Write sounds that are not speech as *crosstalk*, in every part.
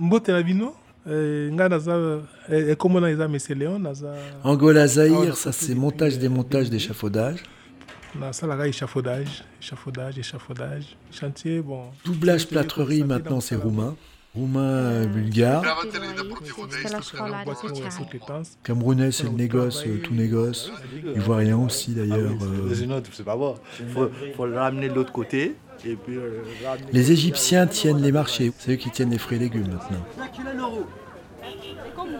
mbote na bino eh, nga naza eh, na eza mese léon naza Angola Zahir, ça c'est montage démontage d'échafaudage. nasalaka échafaudage échafaudage échafaudage chantier bon Doublage plâtrerie maintenant c'est roumain. Roumain euh, bulgare. sous-traitance Camerounais c'est le négoce, euh, tout négoce. Ivoirien aussi d'ailleurs. euh. Pas bon. Faut, faut le ramener de l'autre côté. Et puis, euh, ramener- Les Égyptiens tiennent les marchés. C'est eux qui tiennent les fruits et légumes maintenant.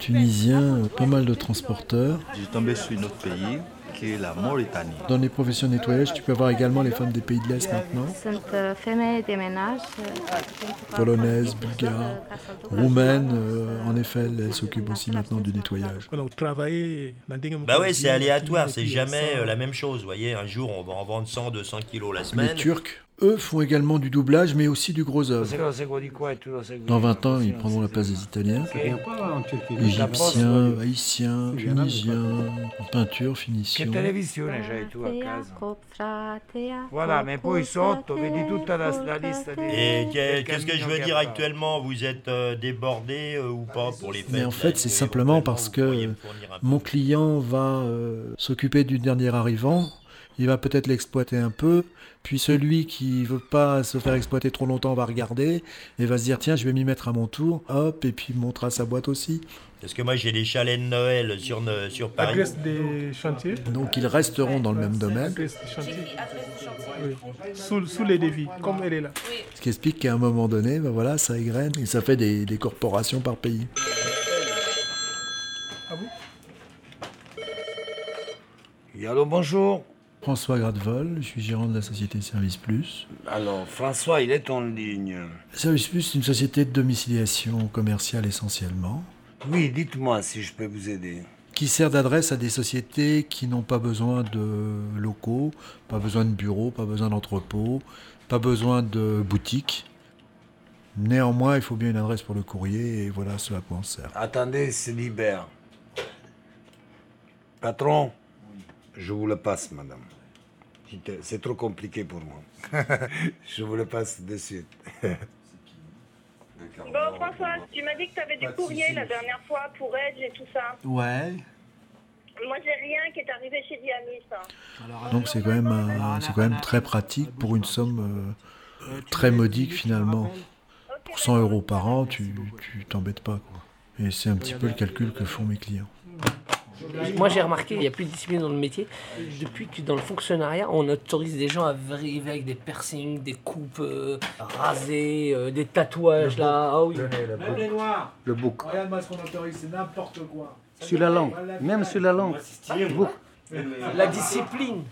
Tunisiens, euh, pas mal de transporteurs. J'ai tombé sur un autre pays qui est la Mauritanie. Dans les professions de nettoyage, tu peux avoir également les femmes des pays de l'Est maintenant. Sunt uh, femei de menaj. uh, Polonaises, bulgares, roumaines. euh, en effet, elles s'occupent aussi maintenant du nettoyage. Bah ya c'est aléatoire, c'est jamais euh, la même chose. Vous voyez, un jour on va en vendre 100, 200 kilos la Les semaine. Turcs, eux, font également du doublage, mais aussi du gros œuvre. Dans 20 ans, ils prendront la place des Italiens, Égyptiens, Haïtiens, Tunisiens, en peinture, finition. Voilà, mais poi sotto vedi tutta la. Et qu'est-ce que je veux dire actuellement Vous êtes euh, débordé euh, ou pas pour les fêtes Mais en fait, c'est simplement parce que mon client va euh, s'occuper du dernier arrivant, il va peut-être l'exploiter un peu, puis celui qui veut pas se faire exploiter trop longtemps va regarder et va se dire tiens je vais m'y mettre à mon tour, hop, et puis il montera sa boîte aussi. Parce que moi j'ai des chalets de Noël sur, sur Paris. adresse des chantiers Donc ils resteront dans le même domaine, adresse des chantiers oui. sous, sous les devis comme elle est là ce qui explique qu'à un moment donné, ben voilà, ça égrène et ça fait des, des corporations par pays. ah bon? Oui, Allô, bonjour. François Gradevol, je suis gérant de la société Service Plus. Alors, François, il est en ligne. Service Plus, c'est une société de domiciliation commerciale essentiellement. Oui, dites-moi si je peux vous aider. qui sert d'adresse à des sociétés qui n'ont pas besoin de locaux, pas besoin de bureaux, pas besoin d'entrepôts, pas besoin de boutiques. Néanmoins, il faut bien une adresse pour le courrier et voilà ce à quoi on sert. Attendez, c'est Libère. Patron, je vous le passe, madame. C'est trop compliqué pour moi. *laughs* je vous le passe de suite. Bon, François, tu m'as dit que tu avais du courrier la dernière fois pour Edge et tout ça. Ouais. Moi, j'ai rien qui est arrivé chez Diamis. hein. Donc c'est quand même euh, c'est quand même très pratique pour une somme euh, très modique finalement. Pour 100 euros par an, tu tu t'embêtes pas quoi. Et c'est un petit peu le calcul que font mes clients. Moi, j'ai remarqué qu'il n'y a plus de discipline dans le métier. Depuis que dans le fonctionnariat, on autorise des gens à arriver avec des piercings, des coupes euh, rasées, euh, des tatouages là. Ah oui. Le bouc. Regarde-moi ce qu'on autorise, c'est n'importe quoi. Sur la langue. Même sur la langue. Bouc. La discipline.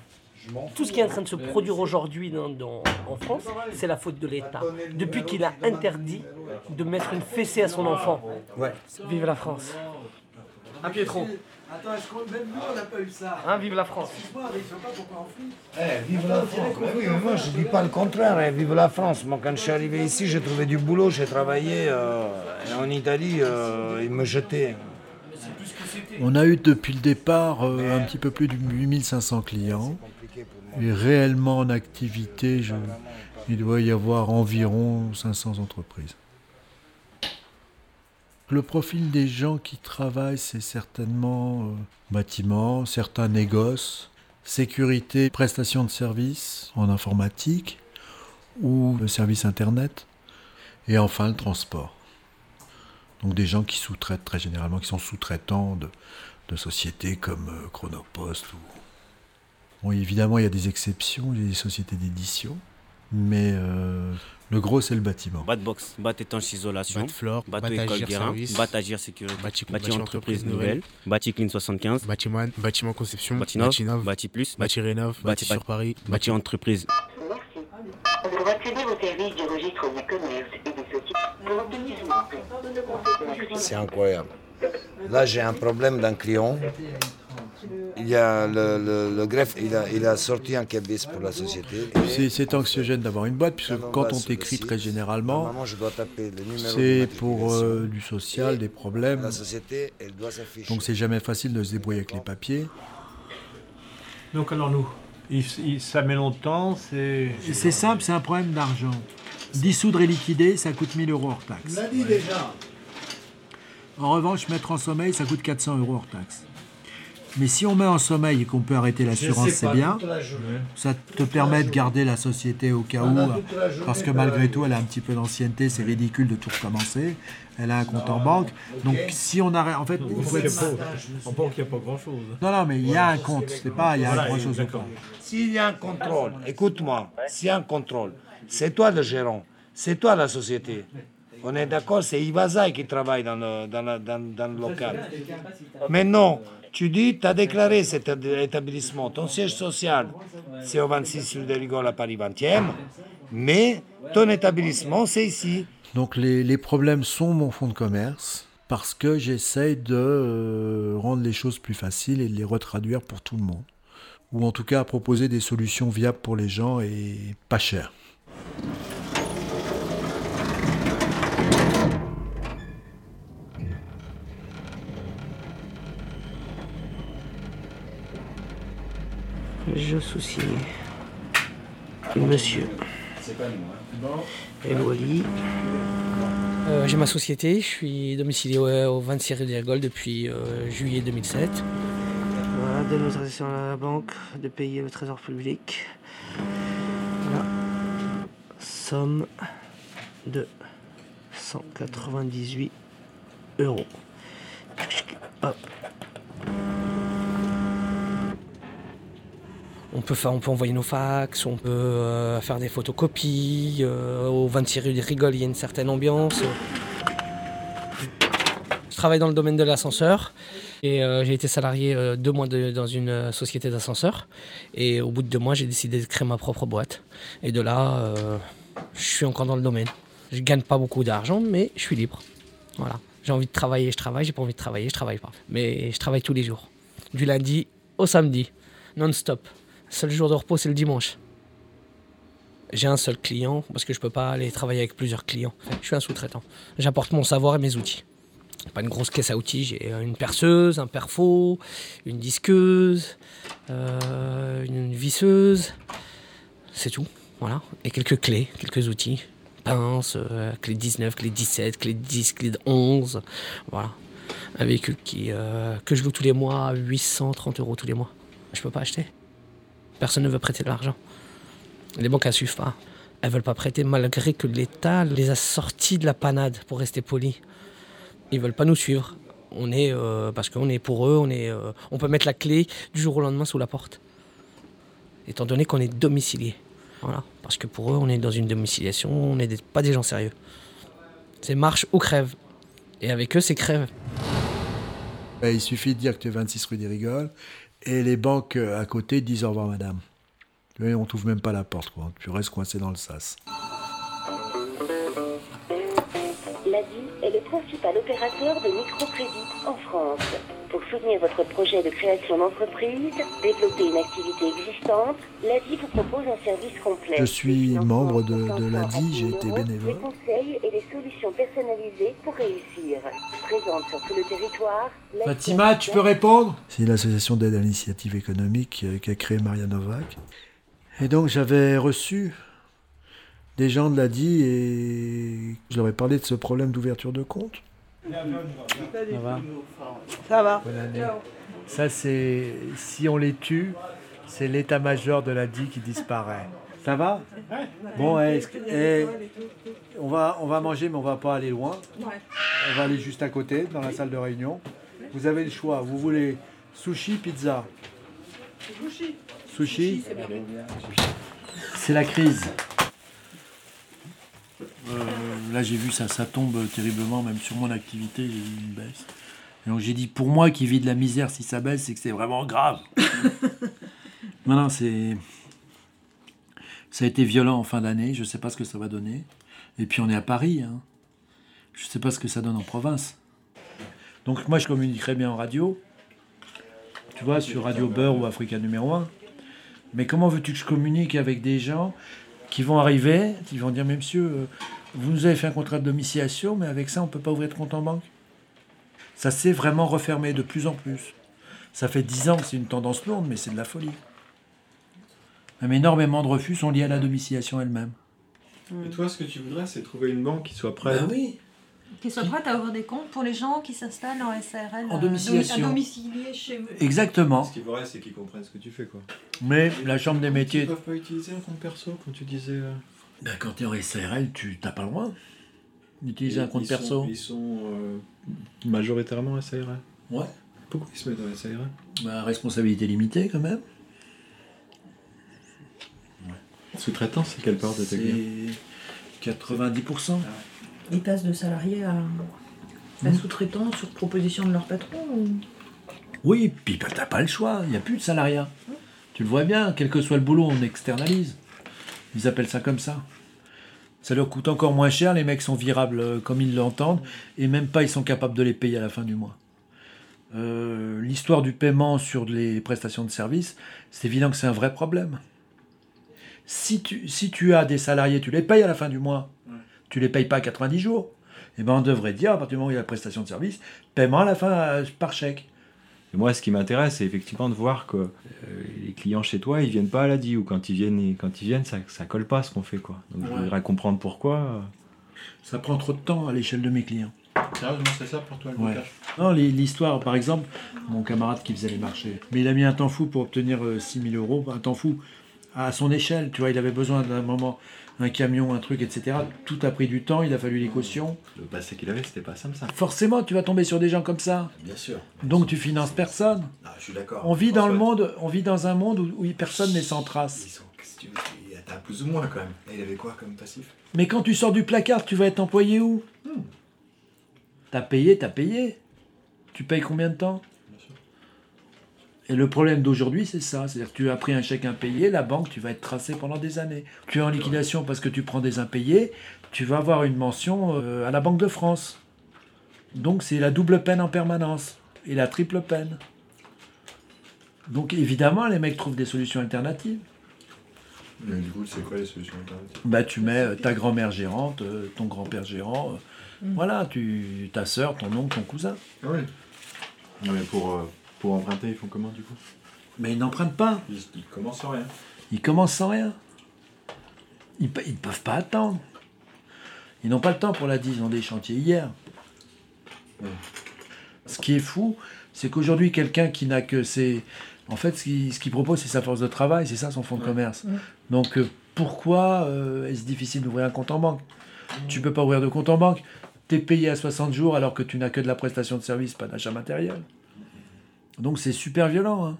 Tout ce qui est en train de se produire aujourd'hui dans- dans- en France, c'est la faute de l'État. Depuis qu'il a interdit de mettre une fessée à son enfant. Ouais. Vive la France. Un Pietro. Attends, est-ce qu'on même nous on n'a pas eu ça Hein, vive la France. Moi, je sais pas pourquoi on flippe. Eh, vive la France. Oui, mais moi, je dis pas le contraire. eh, vive la France. Moi, quand je suis arrivé ici, j'ai trouvé du boulot. J'ai travaillé euh, en Italie. euh, ils me jetaient. On a eu depuis le départ euh, un petit peu plus de 8500 clients. Et réellement en activité, je- il doit y avoir environ 500 entreprises. Le profil des gens qui travaillent, c'est certainement euh, bâtiment, certains négoces, sécurité, prestation de services en informatique ou le service Internet, et enfin le transport. Donc des gens qui sous-traitent très généralement, qui sont sous-traitants de, sociétés comme euh, Chronopost. Ou... Bon, évidemment, il y a des exceptions, il y a des sociétés d'édition, mais euh, le gros, c'est le bâtiment. Batbox, bat étanche isolation, Bat Flore, bateau Bat école Agir Guérin, Service, bat agir sécurité, bâti entreprise Entreprise nouvelle, Nouvelle, bâti clean 75, Bâtiment, bâtiment conception, Batinov, Batinov, bâti plus, Bâti Rénov, Bâti sur Paris, bâti entreprise. Pour accéder au service du registre du commerce et des sociétés, une Merci. C'est incroyable. Là, j'ai un problème d'un client. Il y a le, le- le greffe, il a, il a sorti un cabis pour la société. C'est- anxiogène d'avoir une boîte, puisque Quand on t'écrit très généralement, Normalement, je dois taper le numéro c'est pour euh, du social, des problèmes. La société, elle doit s'afficher. Donc c'est jamais facile de se débrouiller avec les papiers. Donc alors nous, il, il- ça met longtemps, c'est... C'est simple, c'est un problème d'argent. Dissoudre et liquider, ça coûte 1000 euros hors taxe. l'a dit déjà. En revanche, mettre en sommeil, ça coûte 400 euros hors taxe. Mais si on met en sommeil et qu'on peut arrêter l'assurance, c'est pas, bien. Ça te permet de garder la société au cas où, parce que tu malgré tout, elle a un petit peu d'ancienneté, c'est ridicule de tout recommencer. Elle a un compte en banque. Donc si on arrête, en fait, il faut être... En banque, il n'y a pas grand-chose. Non, non, mais il y a un compte, c'est pas il y a Voilà, grand chose au compte. S'il y a un contrôle, écoute-moi, s'il y a un contrôle, c'est toi le gérant, c'est toi la société. On est d'accord, c'est Ivazaï qui travaille dans le, dans, la- dans- dans le local. Mais non, tu dis, tu as déclaré cet établissement, ton siège social, c'est au 26 rue de Rigole à Paris 20e, mais ton établissement, c'est ici. Donc les, les problèmes sont mon fonds de commerce, parce que j'essaye de euh, rendre les choses plus faciles et de les retraduire pour tout le monde. Ou en tout cas proposer des solutions viables pour les gens et pas chères. Je sous-signe. Monsieur. El Wali. Euh, J'ai ma société, je suis domicilié au, au 26 rue des Rigoles depuis euh, juillet 2007. Voilà, donne l'autorisation à la banque de payer le trésor public. Voilà. Somme de 198 euros. Hop. On peut, envoyer nos fax, on peut euh, faire des photocopies. euh, au 26 rue des Rigoles, il y a une certaine ambiance. Je travaille dans le domaine de l'ascenseur et euh, j'ai été salarié deux mois dans une société d'ascenseur. Et au bout de deux mois, j'ai décidé de créer ma propre boîte. Et de là, je suis encore dans le domaine. Je gagne pas beaucoup d'argent, mais je suis libre. Voilà. J'ai envie de travailler, je travaille. J'ai pas envie de travailler, je travaille pas. Mais je travaille tous les jours. Du lundi au samedi, non-stop. Seul jour de repos, c'est le dimanche. J'ai un seul client parce que je peux pas aller travailler avec plusieurs clients. Je suis un sous-traitant. J'apporte mon savoir et mes outils. Pas une grosse caisse à outils, j'ai une perceuse, un perfo, une disqueuse, euh, une visseuse. C'est tout, voilà. Et quelques clés, quelques outils. Pince, euh, clé 19, clé 17, clé 10, clé 11. Voilà. Un véhicule qui, euh, que je loue tous les mois à 830 euros tous les mois. Je peux pas acheter. Personne ne veut prêter de l'argent. Les banques ne suivent pas. Elles veulent pas prêter malgré que l'État les a sortis de la panade, pour rester poli. Ils veulent pas nous suivre. On est euh, parce qu'on est pour eux, on est, euh, on peut mettre la clé du jour au lendemain sous la porte. Étant donné qu'on est domicilié. Voilà. Parce que pour eux, on est dans une domiciliation, on n'est pas des gens sérieux. C'est marche ou crève. Et avec eux, c'est crève. Ben, il suffit de dire que tu es 26 rue des Rigoles et les banques euh, à côté disent au revoir madame. Vois, on t'ouvre même pas la porte, tu restes coincé dans le sas. L'ADI est le principal opérateur de microcrédit en France. Pour soutenir votre projet de création d'entreprise, développer une activité existante, l'ADI vous propose un service complet. Je suis membre de, de l'ADI, j'ai été Des bénévole. conseils et des solutions personnalisées pour réussir. Présente sur tout le territoire. Fatima, tu peux répondre? C'est l'association d'aide à l'initiative économique euh, qu'a créée Maria Novak. Et donc j'avais reçu des gens de l'ADI et je leur ai parlé de ce problème d'ouverture de compte. Ça va Ça va. Bonne année. Ça, c'est. Si on les tue, c'est l'état-major de l'ADI qui disparaît. Ça va? Bon, eh, est-ce que- eh, on, va, on va manger, mais on va pas aller loin. On va aller juste à côté, dans la salle de réunion. Vous avez le choix. Vous voulez sushi, pizza? Sushi. Sushi? C'est la crise. Là, j'ai vu ça, ça tombe terriblement, même sur mon activité, j'ai une baisse. Et donc j'ai dit, pour moi qui vis de la misère, si ça baisse, c'est que c'est vraiment grave. *laughs* non, non, c'est. Ça a été violent en fin d'année, je ne sais pas ce que ça va donner. Et puis on est à Paris, hein. je ne sais pas ce que ça donne en province. Donc moi, je communiquerai bien en radio, tu vois, sur Radio Beurre ou Africa numéro 1. Mais comment veux-tu que je communique avec des gens qui vont arriver, qui vont dire, mais monsieur, euh, vous nous avez fait un contrat de domiciliation, mais avec ça, on ne peut pas ouvrir de compte en banque? Ça s'est vraiment refermé de plus en plus. Ça fait dix ans que c'est une tendance lourde, mais c'est de la folie. Même énormément de refus sont liés à la domiciliation elle-même. Et toi, ce que tu voudrais, c'est trouver une banque qui soit prête. Bah oui. Qu'ils soient prêts à ouvrir des comptes pour les gens qui s'installent en SARL. En euh, domiciliation. domi- à domicilier chez eux. Exactement. Ce qu'il faudrait, c'est qu'ils comprennent ce que tu fais, quoi. Mais la chambre des Ils métiers, peuvent pas utiliser un compte perso, quand tu disais. Ben, quand tu es en SARL, tu n'as pas le droit d'utiliser un compte ils sont- perso. Ils sont euh, majoritairement SARL. Ouais. Pourquoi ils se mettent dans SARL Bah, responsabilité limitée quand même. Sous-traitant, c'est quelle part de tes clients C'est 90%. Ils passent de salariés à, à sous-traitants sur proposition de leur patron ou... Oui, puis bah, t'as pas le choix, il n'y a plus de salariat. Tu le vois bien, quel que soit le boulot, on externalise. Ils appellent ça comme ça. Ça leur coûte encore moins cher, les mecs sont virables euh, comme ils l'entendent, et même pas ils sont capables de les payer à la fin du mois. Euh, L'histoire du paiement sur les prestations de services, c'est évident que c'est un vrai problème. Si tu, si tu as des salariés, tu les payes à la fin du mois, tu les payes pas à 90 jours, et ben on devrait dire, à partir du moment où il y a la prestation de service, paiement à la fin euh, par chèque. Et moi, ce qui m'intéresse, c'est effectivement de voir que euh, les clients chez toi, ils viennent pas à la DI, ou quand ils viennent, ils- quand ils viennent ça, ça colle pas ce qu'on fait, quoi. Donc je voudrais comprendre pourquoi. euh. Ça prend trop de temps à l'échelle de mes clients. Sérieusement, c'est ça pour toi, le Ouais. blocage? Non, l'histoire, par exemple, mon camarade qui faisait les marchés, mais il a mis un temps fou pour obtenir euh, 6 000 euros, un temps fou à son échelle, tu vois, il avait besoin d'un moment, un camion, un truc, etc. Tout a pris du temps, il a fallu les cautions. Le passé qu'il avait, c'était pas simple, ça. Forcément, tu vas tomber sur des gens comme ça. Bien sûr. Donc tu finances personne. Ah, je suis d'accord. On vit dans le monde, on vit dans un monde où, où personne n'est sans trace. Ils sont, qu'est-ce que tu veux, il atteint plus ou moins quand même. Et il avait quoi comme passif? Mais quand tu sors du placard, tu vas être employé où? T'as payé, t'as payé. Tu payes combien de temps? Et le problème d'aujourd'hui, c'est ça. C'est-à-dire que tu as pris un chèque impayé, la banque, tu vas être tracé pendant des années. Tu es en liquidation parce que tu prends des impayés, tu vas avoir une mention euh, à la Banque de France. Donc c'est la double peine en permanence et la triple peine. Donc évidemment, les mecs trouvent des solutions alternatives. Mais du coup, c'est quoi les solutions alternatives? Bah, tu mets euh, ta grand-mère gérante, euh, ton grand-père gérant, euh, Mm. voilà, tu, ta soeur, ton oncle, ton cousin. Ah oui. Non, mais pour, euh, pour emprunter, ils font comment, du coup Mais ils n'empruntent pas. Ils, ils commencent sans rien. Ils commencent sans rien. Ils ne peuvent pas attendre. Ils n'ont pas le temps pour la 10, ils ont des chantiers hier. Ce qui est fou, c'est qu'aujourd'hui, quelqu'un qui n'a que ses... En fait, ce qu'il propose, c'est sa force de travail, c'est ça son fonds de commerce. Ouais. Donc, euh, pourquoi euh, est-ce difficile d'ouvrir un compte en banque? Tu peux pas ouvrir de compte en banque. Tu es payé à 60 jours alors que tu n'as que de la prestation de service, pas d'achat matériel. Donc, c'est super violent. hein.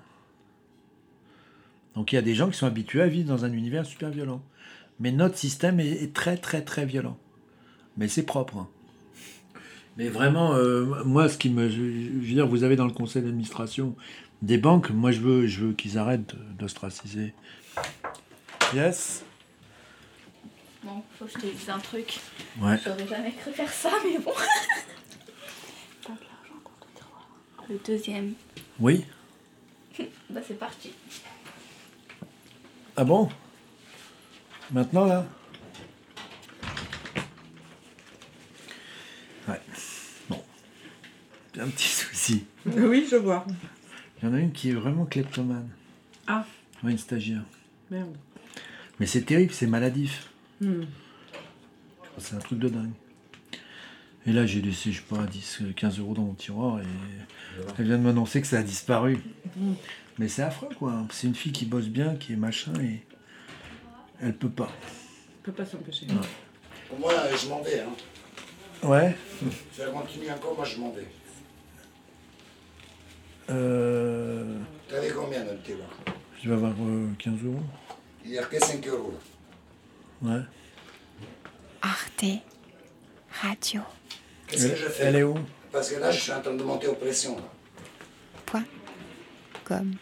Donc, il y a des gens qui sont habitués à vivre dans un univers super violent. Mais notre système est, est très, très, très violent. Mais c'est propre. hein. Mais vraiment, euh, moi, ce qui me. Je, veux dire, vous avez dans le conseil d'administration des banques, moi, je veux, je veux qu'ils arrêtent d'ostraciser. Yes Bon, faut que je te dise un truc. Ouais. J'aurais jamais cru faire ça, mais bon. *laughs* Le deuxième. Oui *laughs* bah, c'est parti. Ah bon? Maintenant, là? Ouais. Bon. J'ai un petit souci. *laughs* Oui, je vois. Il y en a une qui est vraiment kleptomane. Ah, Ouais, une stagiaire. merde. Mais c'est terrible, c'est maladif. Hmm. C'est un truc de dingue. Et là, j'ai laissé, je sais pas, 10, 15 euros dans mon tiroir et elle vient de m'annoncer que ça a disparu. Mais c'est affreux, quoi. C'est une fille qui bosse bien, qui est machin et elle peut pas. Je peux pas s'empêcher. Moi, je m'en vais. Hein. Ouais. Si elle continue encore, moi je m'en vais. Euh, T'avais combien dans le tiroir? Je vais avoir euh, 15 euros. Il n'y a que 5 euros là. Ouais. Arte Radio. Qu'est-ce que je fais elle est où? Parce que là, je suis en train de monter aux pressions. Là. Point. Comme.